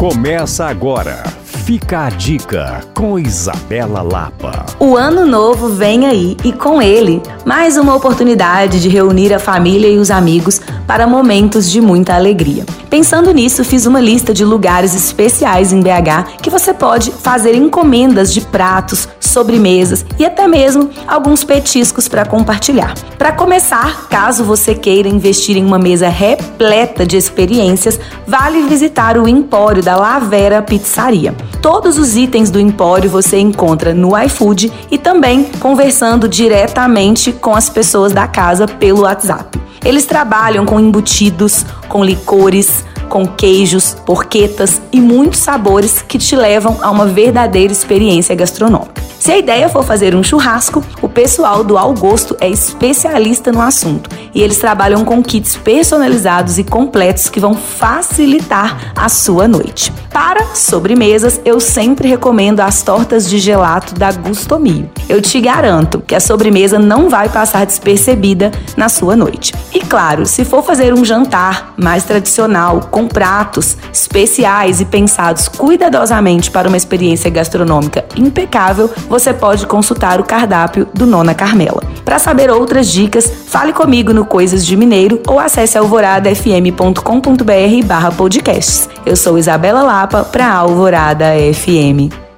Começa agora. Fica a dica com Isabela Lapa. O ano novo vem aí e com ele mais uma oportunidade de reunir a família e os amigos para momentos de muita alegria. Pensando nisso, fiz uma lista de lugares especiais em BH que você pode fazer encomendas de pratos, sobremesas e até mesmo alguns petiscos para compartilhar. Para começar, caso você queira investir em uma mesa repleta de experiências, vale visitar o Empório da Lavera Pizzaria. Todos os itens do Empório você encontra no iFood e também conversando diretamente com as pessoas da casa pelo WhatsApp. Eles trabalham com embutidos, com licores, com queijos, porquetas e muitos sabores que te levam a uma verdadeira experiência gastronômica. Se a ideia for fazer um churrasco, o pessoal do Ao Gosto é especialista no assunto e eles trabalham com kits personalizados e completos que vão facilitar a sua noite. Para sobremesas, eu sempre recomendo as tortas de gelato da Gustomio. Eu te garanto que a sobremesa não vai passar despercebida na sua noite. E claro, se for fazer um jantar mais tradicional, com pratos especiais e pensados cuidadosamente para uma experiência gastronômica impecável, você pode consultar o cardápio do Nona Carmela. Para saber outras dicas, fale comigo no Coisas de Mineiro ou acesse alvoradafm.com.br barra podcasts. Eu sou Isabela Lapa para Alvorada FM.